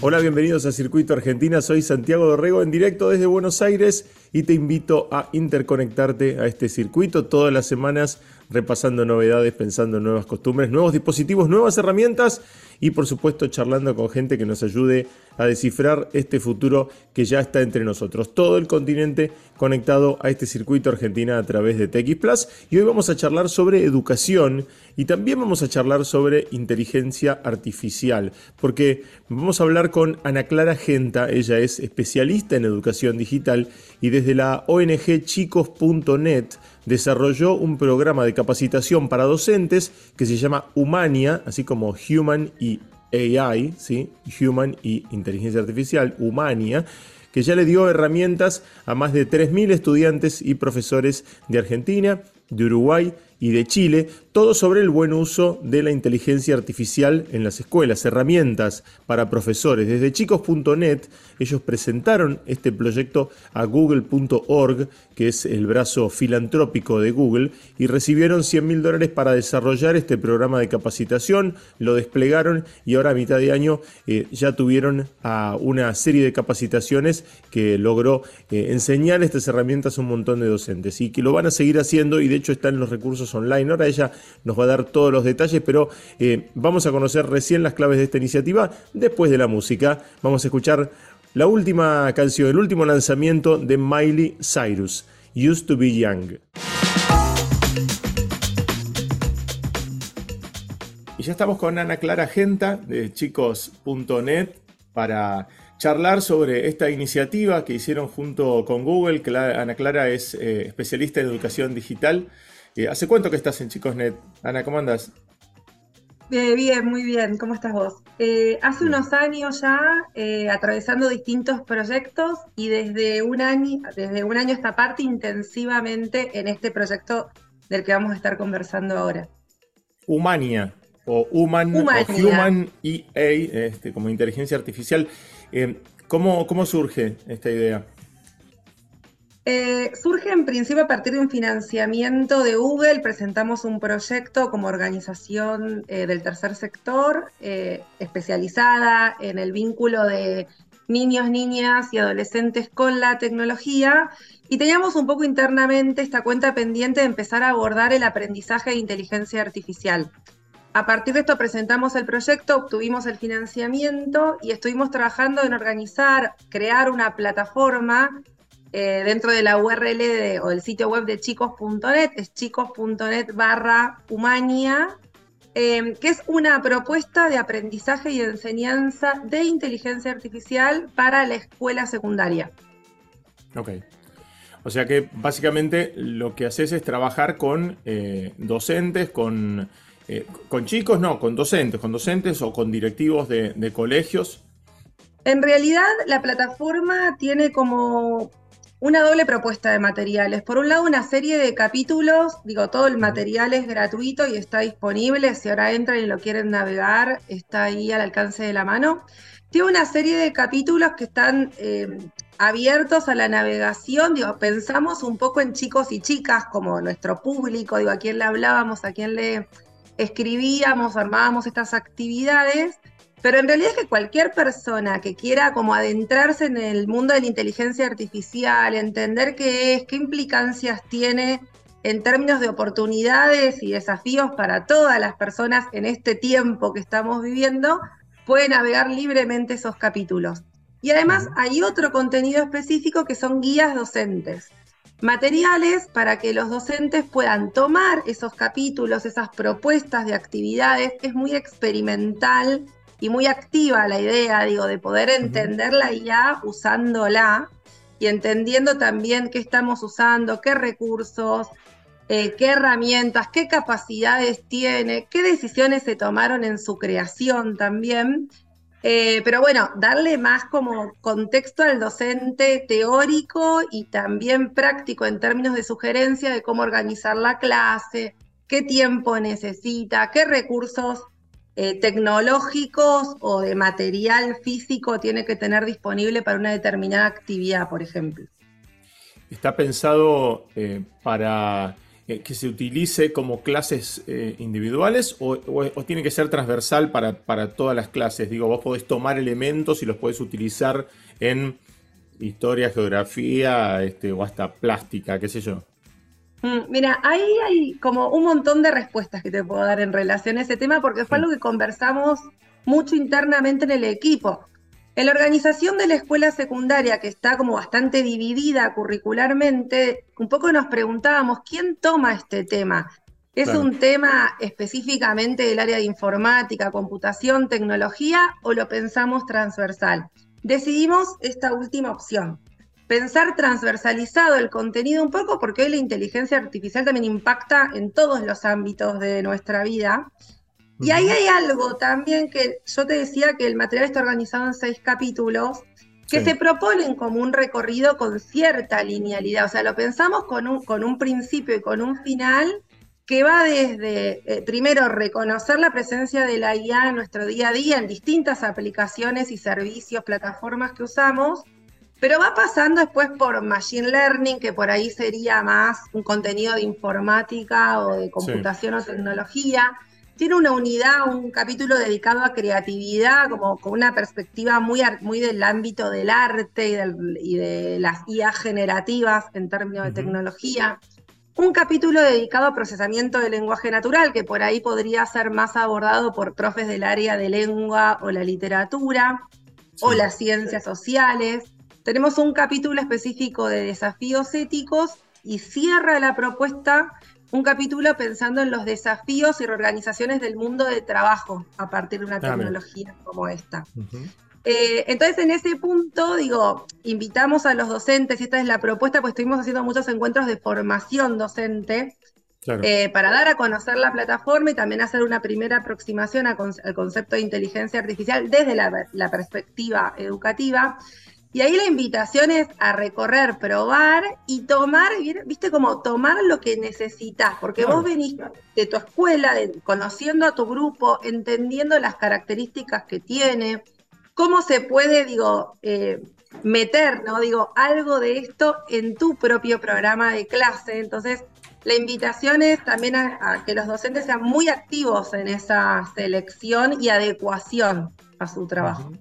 Hola, bienvenidos a Circuito Argentina. Soy Santiago Dorrego en directo desde Buenos Aires y te invito a interconectarte a este circuito todas las semanas repasando novedades, pensando en nuevas costumbres, nuevos dispositivos, nuevas herramientas y por supuesto charlando con gente que nos ayude a descifrar este futuro que ya está entre nosotros. Todo el continente conectado a este circuito Argentina a través de TX Plus y hoy vamos a charlar sobre educación y también vamos a charlar sobre inteligencia artificial porque vamos a hablar con Ana Clara Genta, ella es especialista en educación digital y desde la ONG chicos.net desarrolló un programa de capacitación para docentes que se llama Humania, así como Human y AI, ¿sí? Human y Inteligencia Artificial, Humania, que ya le dio herramientas a más de 3.000 estudiantes y profesores de Argentina, de Uruguay y de Chile, todo sobre el buen uso de la inteligencia artificial en las escuelas, herramientas para profesores. Desde chicos.net ellos presentaron este proyecto a google.org, que es el brazo filantrópico de Google, y recibieron 100 mil dólares para desarrollar este programa de capacitación, lo desplegaron y ahora a mitad de año eh, ya tuvieron una serie de capacitaciones que logró eh, enseñar estas herramientas a un montón de docentes y que lo van a seguir haciendo y de hecho están los recursos online. Ahora ella nos va a dar todos los detalles, pero eh, vamos a conocer recién las claves de esta iniciativa después de la música. Vamos a escuchar la última canción, el último lanzamiento de Miley Cyrus, Used to Be Young. Y ya estamos con Ana Clara Genta de chicos.net para charlar sobre esta iniciativa que hicieron junto con Google. Ana Clara es eh, especialista en educación digital eh, ¿Hace cuánto que estás en Chicosnet? Ana, ¿cómo andas? Bien, bien, muy bien. ¿Cómo estás vos? Eh, hace unos años ya, eh, atravesando distintos proyectos y desde un año, desde un año esta parte intensivamente en este proyecto del que vamos a estar conversando ahora. Humania, o Human, o Human EA, este, como inteligencia artificial. ¿cómo, ¿Cómo surge esta idea? Eh, surge en principio a partir de un financiamiento de Google. Presentamos un proyecto como organización eh, del tercer sector eh, especializada en el vínculo de niños, niñas y adolescentes con la tecnología. Y teníamos un poco internamente esta cuenta pendiente de empezar a abordar el aprendizaje de inteligencia artificial. A partir de esto presentamos el proyecto, obtuvimos el financiamiento y estuvimos trabajando en organizar, crear una plataforma eh, dentro de la URL o del sitio web de chicos.net, es chicos.net barra humania, em, que es una propuesta de aprendizaje y enseñanza de inteligencia artificial para la escuela secundaria. Ok. O sea que básicamente lo que haces es trabajar con eh, docentes, con, eh, con chicos, no, con docentes, con docentes o con directivos de, de colegios. En realidad la plataforma tiene como una doble propuesta de materiales. Por un lado, una serie de capítulos, digo, todo el material es gratuito y está disponible. Si ahora entran y lo quieren navegar, está ahí al alcance de la mano. Tiene una serie de capítulos que están eh, abiertos a la navegación. Digo, pensamos un poco en chicos y chicas como nuestro público, digo, a quién le hablábamos, a quién le escribíamos, armábamos estas actividades. Pero en realidad es que cualquier persona que quiera como adentrarse en el mundo de la inteligencia artificial, entender qué es, qué implicancias tiene en términos de oportunidades y desafíos para todas las personas en este tiempo que estamos viviendo, puede navegar libremente esos capítulos. Y además hay otro contenido específico que son guías docentes. Materiales para que los docentes puedan tomar esos capítulos, esas propuestas de actividades. Es muy experimental y muy activa la idea, digo, de poder entenderla ya usándola y entendiendo también qué estamos usando, qué recursos, eh, qué herramientas, qué capacidades tiene, qué decisiones se tomaron en su creación también. Eh, pero bueno, darle más como contexto al docente teórico y también práctico en términos de sugerencia de cómo organizar la clase, qué tiempo necesita, qué recursos eh, tecnológicos o de material físico tiene que tener disponible para una determinada actividad, por ejemplo. Está pensado eh, para eh, que se utilice como clases individuales o, tiene que ser transversal para, para, todas las clases? Digo, vos podés tomar elementos y los podés utilizar en historia, geografía este, o hasta plástica, qué sé yo. Mm, mira, ahí hay como un montón de respuestas que te puedo dar en relación a ese tema porque fue algo que conversamos mucho internamente en el equipo. En la organización de la escuela secundaria, que está como bastante dividida curricularmente, un poco nos preguntábamos, ¿quién toma este tema? ¿Es un tema específicamente del área de informática, computación, tecnología o lo pensamos transversal? Decidimos esta última opción, pensar transversalizado el contenido un poco porque hoy la inteligencia artificial también impacta en todos los ámbitos de nuestra vida. Y ahí hay algo también que yo te decía que el material está organizado en seis capítulos que se proponen como un recorrido con cierta linealidad. O sea, lo pensamos con un, con un principio y con un final que va desde, eh, primero, reconocer la presencia de la IA en nuestro día a día en distintas aplicaciones y servicios, plataformas que usamos, pero va pasando después por Machine Learning, que por ahí sería más un contenido de informática o de computación o tecnología tiene una unidad, un capítulo dedicado a creatividad, como con una perspectiva muy, muy del ámbito del arte y, de las IA generativas en términos de tecnología. Un capítulo dedicado a procesamiento del lenguaje natural, que por ahí podría ser más abordado por profes del área de lengua o la literatura o las ciencias sociales. Tenemos un capítulo específico de desafíos éticos y cierra la propuesta un capítulo pensando en los desafíos y reorganizaciones del mundo de trabajo a partir de una tecnología como esta. Eh, entonces, en ese punto, digo, invitamos a los docentes, y esta es la propuesta, pues estuvimos haciendo muchos encuentros de formación docente eh, para dar a conocer la plataforma y también hacer una primera aproximación al concepto de inteligencia artificial desde la perspectiva educativa. Y ahí la invitación es a recorrer, probar y tomar, viste, como tomar lo que necesitas, porque vos venís de tu escuela, conociendo a tu grupo, entendiendo las características que tiene, cómo se puede, digo, eh, meter, ¿no? Digo, algo de esto en tu propio programa de clase. Entonces, la invitación es también a, que los docentes sean muy activos en esa selección y adecuación a su trabajo.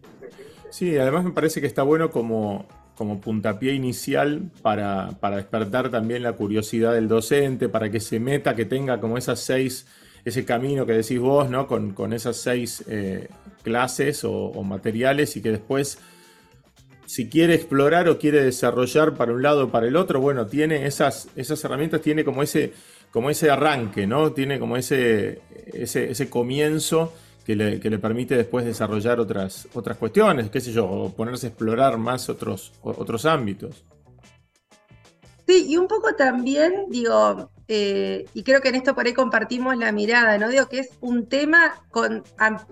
Sí, además me parece que está bueno como, como puntapié inicial para, despertar también la curiosidad del docente, para que se meta, que tenga como esas seis, ese camino que decís vos, ¿no? Con, esas seis eh, clases o, materiales y que después, si quiere explorar o quiere desarrollar para un lado o para el otro, bueno, tiene esas, esas herramientas, tiene como ese, como ese arranque, ¿no? Tiene como ese, ese comienzo que le, permite después desarrollar otras, otras cuestiones, qué sé yo, o ponerse a explorar más otros, otros ámbitos. Sí, y un poco también, digo, eh, y creo que en esto por ahí compartimos la mirada, ¿no? Digo que es un tema con,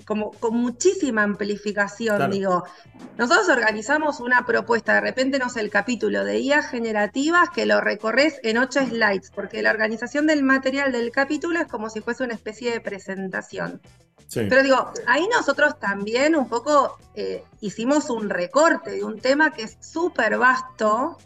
como, con muchísima amplificación, digo. Nosotros organizamos una propuesta, de repente no sé, el capítulo de IA generativas que lo recorres en ocho slides, porque la organización del material del capítulo es como si fuese una especie de presentación. Pero digo, ahí nosotros también un poco eh, hicimos un recorte de un tema que es súper vasto.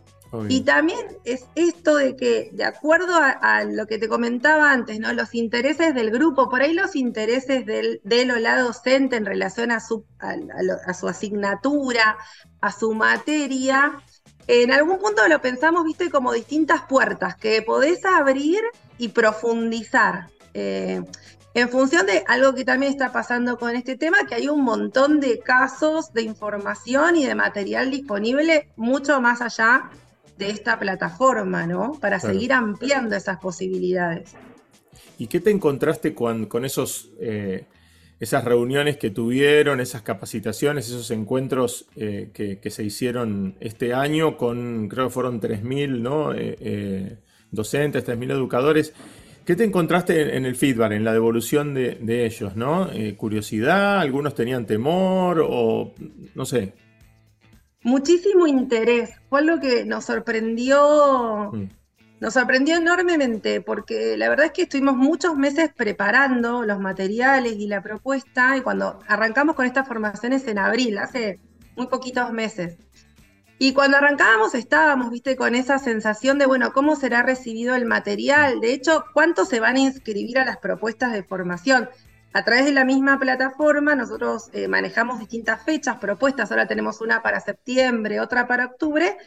Y también es esto de que, de acuerdo a, lo que te comentaba antes, ¿no? Los intereses del grupo, por ahí los intereses del, del o la docente en relación a su, a su asignatura, a su materia, en algún punto lo pensamos, viste, como distintas puertas que podés abrir y profundizar. Eh, en función de algo que también está pasando con este tema, que hay un montón de casos de información y de material disponible mucho más allá de esta plataforma, ¿no? Para seguir ampliando esas posibilidades. ¿Y qué te encontraste con, con esos, eh, esas reuniones que tuvieron, esas capacitaciones, esos encuentros eh, que, se hicieron este año con, creo que fueron 3.000 ¿no? Eh, docentes, 3.000 educadores? ¿Qué te encontraste en el feedback, en la devolución de, ellos, no? Eh, ¿Curiosidad? ¿Algunos tenían temor? O no sé. Muchísimo interés. Fue algo que nos sorprendió. Mm. Nos sorprendió enormemente porque la verdad es que estuvimos muchos meses preparando los materiales y la propuesta y cuando arrancamos con estas formaciones en abril, hace muy poquitos meses. Y cuando arrancábamos estábamos, viste, con esa sensación de, bueno, ¿cómo será recibido el material? De hecho, ¿cuántos se van a inscribir a las propuestas de formación? A través de la misma plataforma nosotros eh, manejamos distintas fechas, propuestas, ahora tenemos una para septiembre, otra para octubre,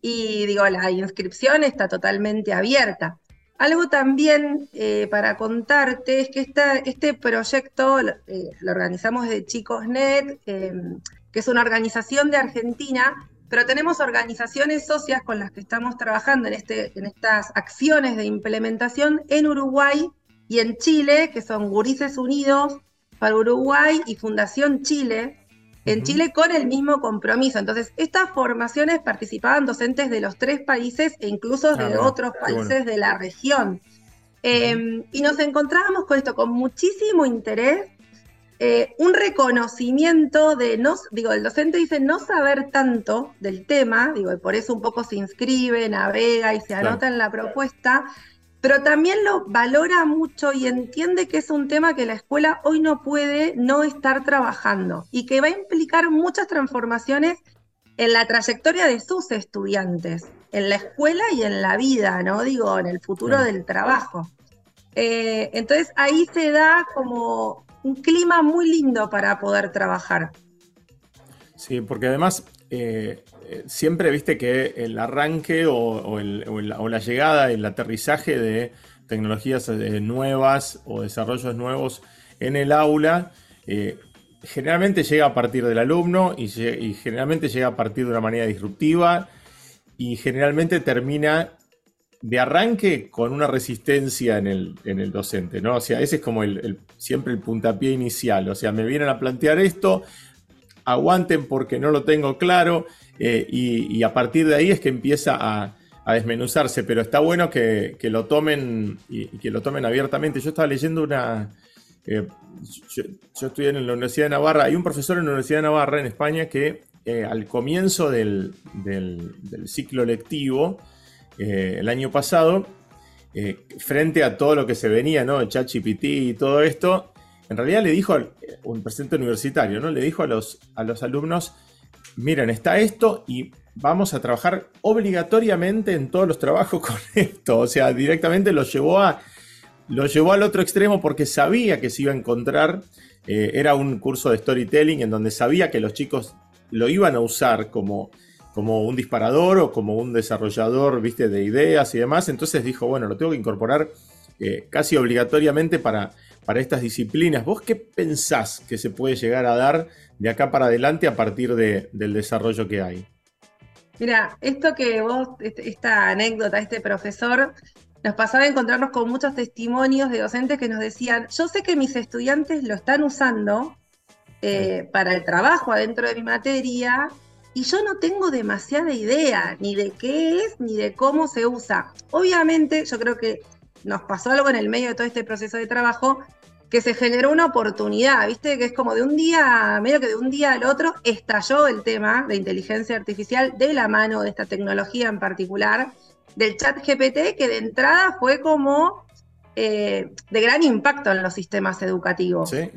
y digo, la inscripción está totalmente abierta. Algo también eh, para contarte es que este proyecto eh, lo organizamos de ChicosNet, que es una organización de Argentina pero tenemos organizaciones socias con las que estamos trabajando en, este, en estas acciones de implementación en Uruguay y en Chile, que son Gurises Unidos para Uruguay y Fundación Chile, en Chile con el mismo compromiso. Entonces, estas formaciones participaban docentes de los tres países e incluso de ah, otros países de la región. Em, y nos encontrábamos con esto, con muchísimo interés eh, un reconocimiento de, no, digo, el docente dice no saber tanto del tema, digo, y por eso un poco se inscribe, navega y se anota en la propuesta, pero también lo valora mucho y entiende que es un tema que la escuela hoy no puede no estar trabajando y que va a implicar muchas transformaciones en la trayectoria de sus estudiantes, en la escuela y en la vida, ¿no? Digo, en el futuro del trabajo. Eh, entonces ahí se da como un clima muy lindo para poder trabajar. Sí, porque además eh, eh, siempre viste que el arranque o, la, llegada, el aterrizaje de tecnologías eh, nuevas o desarrollos nuevos en el aula, generalmente llega a partir del alumno y, generalmente llega a partir de una manera disruptiva y generalmente termina de arranque con una resistencia en el, docente, ¿no? O sea, ese es como siempre el puntapié inicial. O sea, me vienen a plantear esto, aguanten porque no lo tengo claro, eh, y, a partir de ahí es que empieza a, desmenuzarse. Pero está bueno que, lo tomen y, que lo tomen abiertamente. Yo estaba leyendo una. Eh, yo, estudié en la Universidad de Navarra. Hay un profesor en la Universidad de Navarra en España que eh, al comienzo del, ciclo lectivo el año pasado, frente a todo lo que se venía, ¿no? Y todo esto, en realidad le dijo, un presidente universitario, ¿no? Le dijo a los, a los alumnos, miren, está esto y vamos a trabajar obligatoriamente en todos los trabajos con esto. O sea, directamente lo llevó a lo llevó al otro extremo porque sabía que se iba a encontrar. Eh, era un curso de storytelling en donde sabía que los chicos lo iban a usar como como un disparador o como un desarrollador, viste, de ideas y demás. Entonces dijo, bueno, lo tengo que incorporar eh, casi obligatoriamente para, para estas disciplinas. ¿Vos qué pensás que se puede llegar a dar de acá para adelante a partir del desarrollo que hay? Mira, esto que vos, este, esta anécdota, este profesor, nos pasaba a encontrarnos con muchos testimonios de docentes que nos decían, yo sé que mis estudiantes lo están usando eh, para el trabajo adentro de mi materia, y yo no tengo demasiada idea ni de qué es ni de cómo se usa. Obviamente, yo creo que nos pasó algo en el medio de todo este proceso de trabajo que se generó una oportunidad, ¿viste? Que es como de un día, medio que de un día al otro, estalló el tema de inteligencia artificial de la mano de esta tecnología en particular, del chat GPT, que de entrada fue como eh, de gran impacto en los sistemas educativos eh,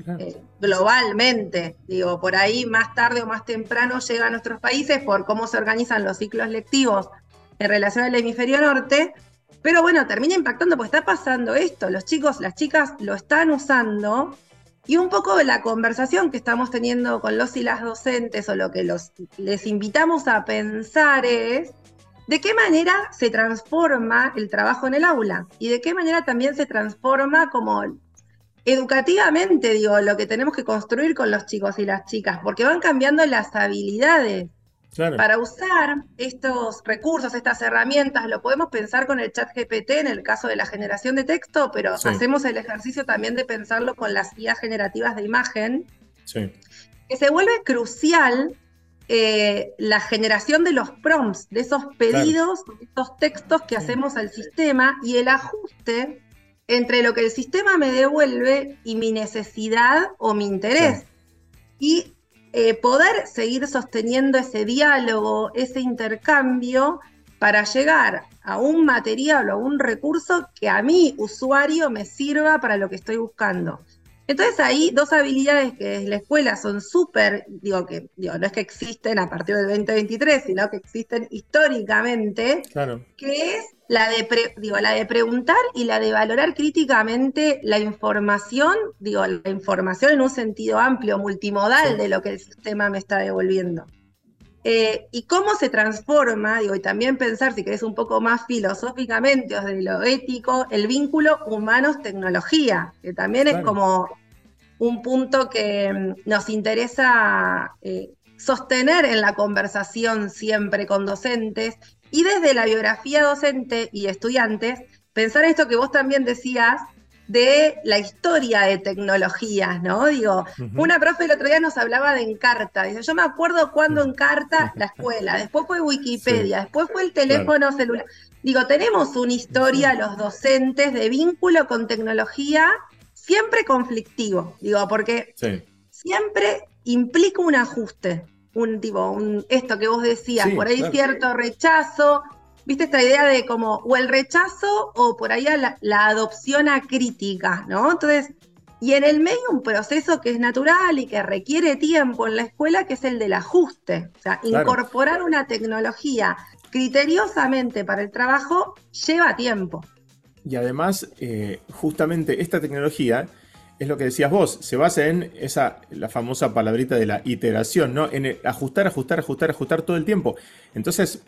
globalmente. Digo, por ahí más tarde o más temprano llega a nuestros países por cómo se organizan los ciclos lectivos en relación al hemisferio norte. Pero bueno, termina impactando porque está pasando esto. Los chicos, las chicas lo están usando y un poco de la conversación que estamos teniendo con los y las docentes o lo que los, les invitamos a pensar es ¿De qué manera se transforma el trabajo en el aula? Y de qué manera también se transforma como educativamente, digo, lo que tenemos que construir con los chicos y las chicas, porque van cambiando las habilidades. Para usar estos recursos, estas herramientas, lo podemos pensar con el chat GPT en el caso de la generación de texto, pero hacemos el ejercicio también de pensarlo con las guías generativas de imagen, que se vuelve crucial eh, la generación de los prompts, de esos pedidos, de esos textos que hacemos al sistema y el ajuste entre lo que el sistema me devuelve y mi necesidad o mi interés. Y eh, poder seguir sosteniendo ese diálogo, ese intercambio para llegar a un material o a un recurso que a mí, usuario, me sirva para lo que estoy buscando. Entonces hay dos habilidades que en la escuela son súper, digo que digo, no es que existen a partir del 2023, sino que existen históricamente, que es la de, digo, la de preguntar y la de valorar críticamente la información, digo, la información en un sentido amplio, multimodal de lo que el sistema me está devolviendo. Eh, y cómo se transforma, digo, y también pensar, si querés un poco más filosóficamente o de lo ético, el vínculo humanos-tecnología, que también es como un punto que mm, nos interesa eh, sostener en la conversación siempre con docentes y desde la biografía docente y estudiantes, pensar esto que vos también decías de la historia de tecnologías, ¿no? Digo, una profe el otro día nos hablaba de Encarta. Dice, yo me acuerdo cuando Encarta la escuela, después fue Wikipedia, después fue el teléfono celular. Digo, tenemos una historia, los docentes, de vínculo con tecnología siempre conflictivo. Digo, porque siempre implica un ajuste. Un tipo, un, esto que vos decías, por ahí cierto rechazo, viste esta idea de como o el rechazo o por ahí la, adopción a crítica, ¿no? Entonces, y en el medio un proceso que es natural y que requiere tiempo en la escuela, que es el del ajuste. O sea, incorporar una tecnología criteriosamente para el trabajo lleva tiempo. Y además, eh, justamente esta tecnología es lo que decías vos, se basa en esa, la famosa palabrita de la iteración, ¿no? En ajustar, ajustar, ajustar, ajustar todo el tiempo. Entonces,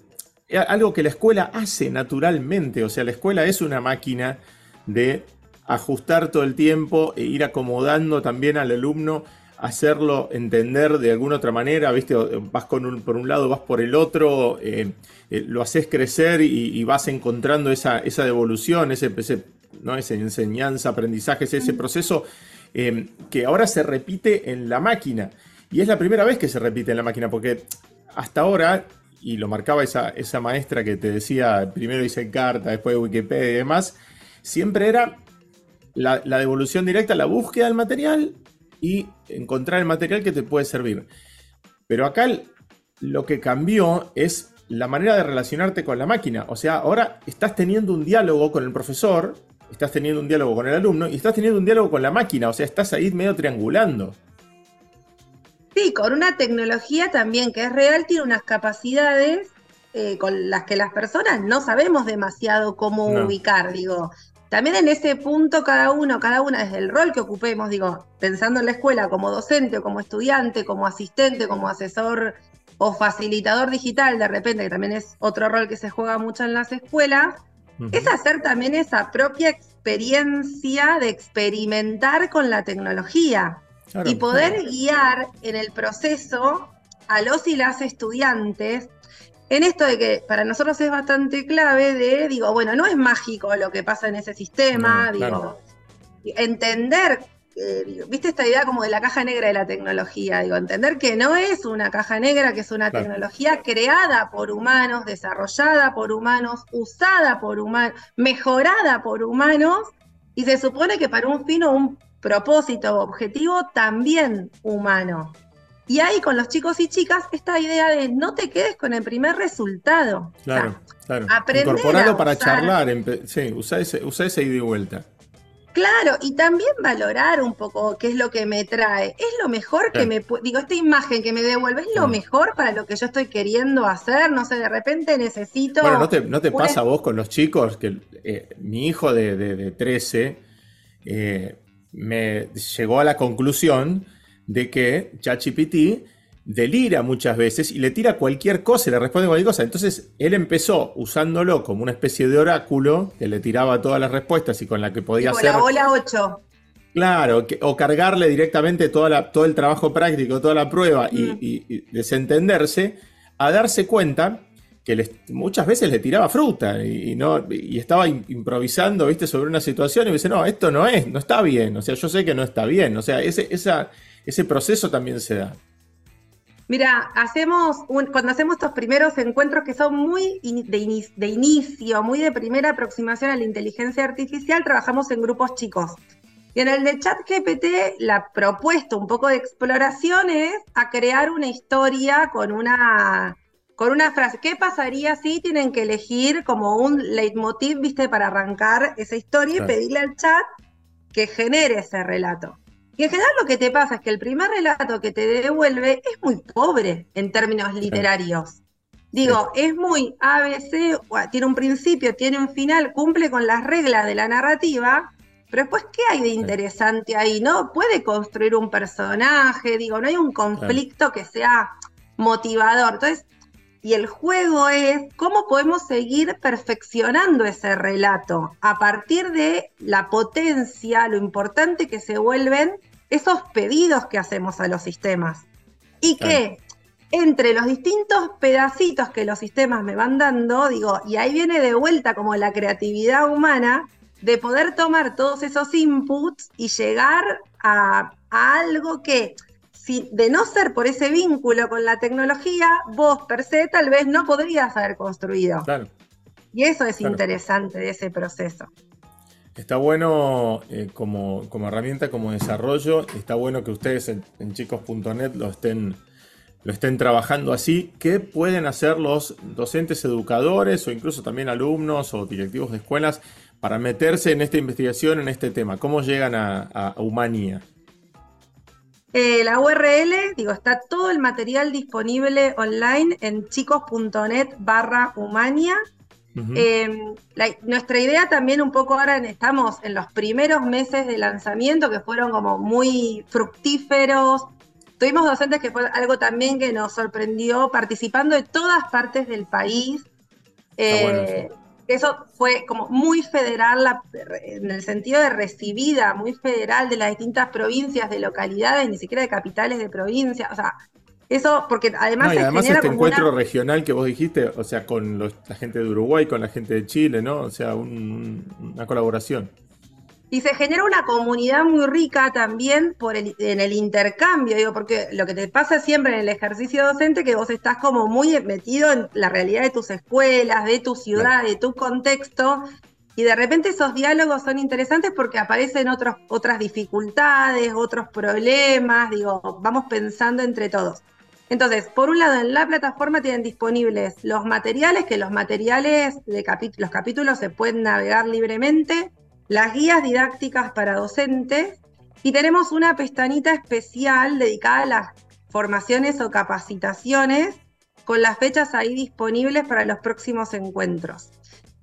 algo que la escuela hace naturalmente, o sea, la escuela es una máquina de ajustar todo el tiempo e ir acomodando también al alumno, hacerlo entender de alguna otra manera, ¿viste? Vas con por un lado, vas por el otro, eh, eh, lo haces crecer y, vas encontrando esa, devolución, ese, ¿no? esa enseñanza, aprendizaje, ese, proceso eh, que ahora se repite en la máquina. Y es la primera vez que se repite en la máquina, porque hasta ahora y lo marcaba esa, esa maestra que te decía, primero hice carta, después Wikipedia y demás, siempre era la, devolución directa, la búsqueda del material y encontrar el material que te puede servir. Pero acá lo que cambió es la manera de relacionarte con la máquina. O sea, ahora estás teniendo un diálogo con el profesor, estás teniendo un diálogo con el alumno y estás teniendo un diálogo con la máquina. O sea, estás ahí medio triangulando. Sí, con una tecnología también que es real, tiene unas capacidades eh, con las que las personas no sabemos demasiado cómo ubicar, digo. También en ese punto cada uno, cada una desde el rol que ocupemos, digo, pensando en la escuela como docente o como estudiante, como asistente, como asesor o facilitador digital, de repente, que también es otro rol que se juega mucho en las escuelas, es hacer también esa propia experiencia de experimentar con la tecnología y poder guiar en el proceso a los y las estudiantes en esto de que para nosotros es bastante clave de, digo, bueno, no es mágico lo que pasa en ese sistema, digo, entender, eh, viste esta idea como de la caja negra de la tecnología, digo, entender que no es una caja negra, que es una tecnología creada por humanos, desarrollada por humanos, usada por humanos, mejorada por humanos, y se supone que para un fin o un propósito, objetivo también humano. Y ahí con los chicos y chicas esta idea de no te quedes con el primer resultado. Claro, claro. Incorporarlo para charlar, sí, usa ese, usa ese ida y vuelta. Claro, y también valorar un poco qué es lo que me trae. Es lo mejor que me digo, esta imagen que me devuelve es lo mejor para lo que yo estoy queriendo hacer. No sé, de repente necesito. Bueno, ¿no te, pasa a vos con los chicos que eh, mi hijo de, de, 13 eh, me llegó a la conclusión de que ChatGPT delira muchas veces y le tira cualquier cosa y le responde cualquier cosa. Entonces él empezó usándolo como una especie de oráculo que le tiraba todas las respuestas y con la que podía hacer. la bola 8. Claro, o cargarle directamente toda la, todo el trabajo práctico, toda la prueba y, mm. y desentenderse, a darse cuenta que muchas veces le tiraba fruta y, no, y estaba improvisando, viste, sobre una situación y me dice, no, esto no es, no está bien, o sea, yo sé que no está bien, o sea, ese, esa, ese proceso también se da. Mira, hacemos cuando hacemos estos primeros encuentros que son muy de, de, inicio, muy de primera aproximación a la inteligencia artificial, trabajamos en grupos chicos. Y en el de ChatGPT, la propuesta, un poco de exploración es a crear una historia con una con una frase. ¿Qué pasaría si tienen que elegir como un leitmotiv, viste, para arrancar esa historia y pedirle al chat que genere ese relato? Y en general lo que te pasa es que el primer relato que te devuelve es muy pobre en términos literarios. Digo, es muy ABC, tiene un principio, tiene un final, cumple con las reglas de la narrativa, pero después, ¿qué hay de interesante ahí? ¿No? Puede construir un personaje, digo, no hay un conflicto que sea motivador. Entonces, y el juego es cómo podemos seguir perfeccionando ese relato a partir de la potencia, lo importante que se vuelven esos pedidos que hacemos a los sistemas. Y que entre los distintos pedacitos que los sistemas me van dando, digo, y ahí viene de vuelta como la creatividad humana, de poder tomar todos esos inputs y llegar a, a algo que de no ser por ese vínculo con la tecnología, vos per se tal vez no podrías haber construido. Claro. Y eso es interesante de ese proceso. Está bueno eh, como, herramienta, como desarrollo, está bueno que ustedes en, chicos.net lo estén, lo estén trabajando así. ¿Qué pueden hacer los docentes educadores o incluso también alumnos o directivos de escuelas para meterse en esta investigación, en este tema? ¿Cómo llegan a, a Humanía? Eh, la URL, digo, está todo el material disponible online en chicos.net barra humania. Em, nuestra idea también un poco ahora estamos en los primeros meses de lanzamiento que fueron como muy fructíferos. Tuvimos docentes que fue algo también que nos sorprendió participando de todas partes del país. Eh, eso fue como muy federal en el sentido de recibida, muy federal de las distintas provincias, de localidades, ni siquiera de capitales de provincias. O sea, eso, porque además. No, además este encuentro regional que vos dijiste, o sea, con la gente de Uruguay, con la gente de Chile, ¿no? O sea, una colaboración. Y se genera una comunidad muy rica también por el, en el intercambio, digo, porque lo que te pasa siempre en el ejercicio docente, que vos estás como muy metido en la realidad de tus escuelas, de tu ciudad, de tu contexto, y de repente esos diálogos son interesantes porque aparecen otros, otras dificultades, otros problemas, digo, vamos pensando entre todos. Entonces, por un lado, en la plataforma tienen disponibles los materiales, que los materiales de los capítulos se pueden navegar libremente las guías didácticas para docentes y tenemos una pestañita especial dedicada a las formaciones o capacitaciones con las fechas ahí disponibles para los próximos encuentros.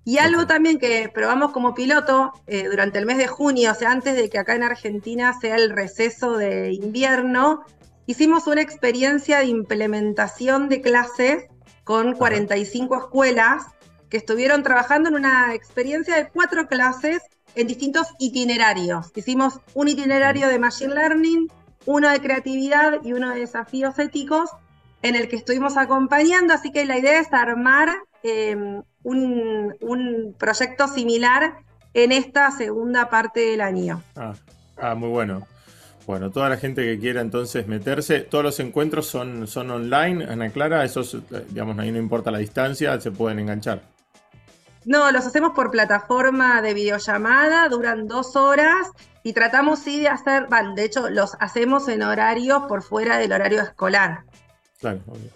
Y algo también que probamos como piloto eh, durante el mes de junio, o sea, antes de que acá en Argentina sea el receso de invierno, hicimos una experiencia de implementación de clases con 45 escuelas que estuvieron trabajando en una experiencia de cuatro clases en distintos itinerarios. Hicimos un itinerario de Machine Learning, uno de creatividad y uno de desafíos éticos, en el que estuvimos acompañando, así que la idea es armar em, un, proyecto similar en esta segunda parte del año. Ah, ah, muy bueno. Bueno, toda la gente que quiera entonces meterse, todos los encuentros son, son online, Ana Clara, esos, digamos, ahí no importa la distancia, se pueden enganchar. No, los hacemos por plataforma de videollamada, duran dos horas y tratamos sí de hacer, van, de hecho los hacemos en horarios por fuera del horario escolar. Claro, obvio.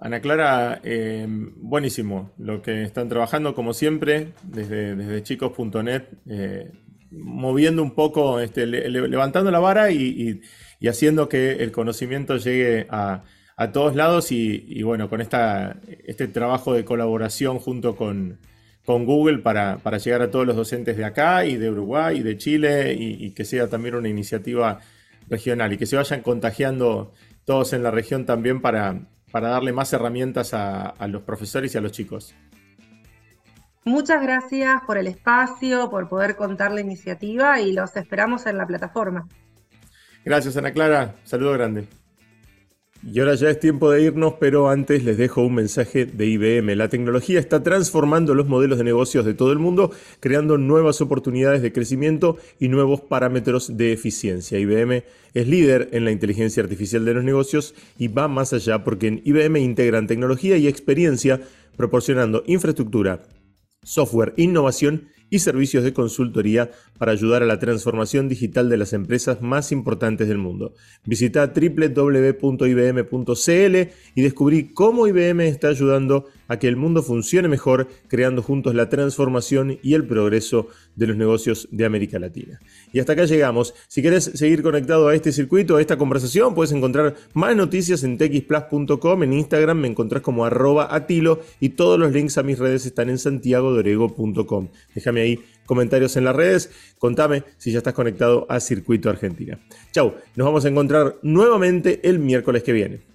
Ana Clara, eh, buenísimo lo que están trabajando como siempre desde, desde chicos.net, eh, moviendo un poco, este, levantando la vara y haciendo que el conocimiento llegue a, a todos lados y, bueno, con esta, este trabajo de colaboración junto con, con Google para, llegar a todos los docentes de acá y de Uruguay y de Chile y, que sea también una iniciativa regional y que se vayan contagiando todos en la región también para, para darle más herramientas a, a los profesores y a los chicos. Muchas gracias por el espacio, por poder contar la iniciativa y los esperamos en la plataforma. Gracias, Ana Clara. Saludo grande. Y ahora ya es tiempo de irnos, pero antes les dejo un mensaje de IBM. La tecnología está transformando los modelos de negocios de todo el mundo, creando nuevas oportunidades de crecimiento y nuevos parámetros de eficiencia. IBM es líder en la inteligencia artificial de los negocios y va más allá porque en IBM integran tecnología y experiencia proporcionando infraestructura, software, innovación y servicios de consultoría para ayudar a la transformación digital de las empresas más importantes del mundo. Visita www.ibm.cl y descubrí cómo IBM está ayudando a que el mundo funcione mejor, creando juntos la transformación y el progreso de los negocios de América Latina. Y hasta acá llegamos. Si querés seguir conectado a este circuito, a esta conversación, puedes encontrar más noticias en txplus.com, en Instagram me encontrás como arroba atilo y todos los links a mis redes están en santiagodorego.com. Déjame ahí comentarios en las redes, contame si ya estás conectado a Circuito Argentina. Chau, nos vamos a encontrar nuevamente el miércoles que viene.